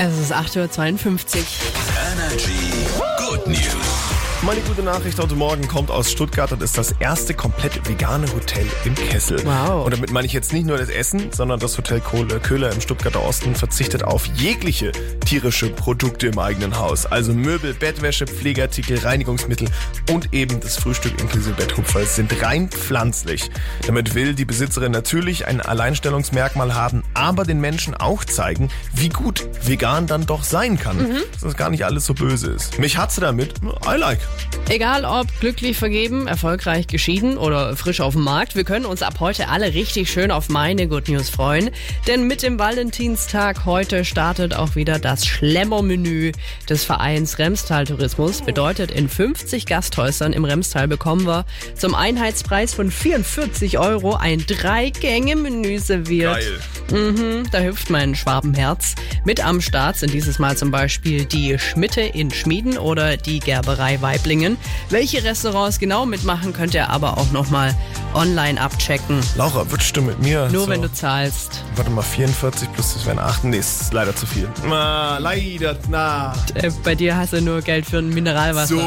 ist 8.52 Uhr. Energy Good News. Meine gute Nachricht heute Morgen kommt aus Stuttgart und ist das erste komplett vegane Hotel im Kessel. Wow. Und damit meine ich jetzt nicht nur das Essen, sondern das Hotel Kohle, Köhler im Stuttgarter Osten verzichtet auf jegliche tierische Produkte im eigenen Haus. Also Möbel, Bettwäsche, Pflegeartikel, Reinigungsmittel und eben das Frühstück inklusive Betthupfer sind rein pflanzlich. Damit will die Besitzerin natürlich ein Alleinstellungsmerkmal haben, aber den Menschen auch zeigen, wie gut vegan dann doch sein kann. Dass das gar nicht alles so böse ist. Mich hat sie damit. I like. Egal ob glücklich vergeben, erfolgreich geschieden oder frisch auf dem Markt, wir können uns ab heute alle richtig schön auf meine Good News freuen. Denn mit dem Valentinstag heute startet auch wieder das Schlemmermenü des Vereins Remstal Tourismus. Bedeutet, in 50 Gasthäusern im Remstal bekommen wir zum Einheitspreis von 44 Euro ein Drei-Gänge-Menü serviert. Geil. Da hüpft mein Schwabenherz. Mit am Start sind dieses Mal zum Beispiel die Schmitte in Schmieden oder die Gerberei Weiblingen. Welche Restaurants genau mitmachen, könnt ihr aber auch nochmal online abchecken. Laura, würdest du mit mir? Nur so, wenn du zahlst. Warte mal, 44 plus das wären 8. Nee, ist leider zu viel. Ah, leider, na. Äh, bei dir hast du nur Geld für ein Mineralwasser. So,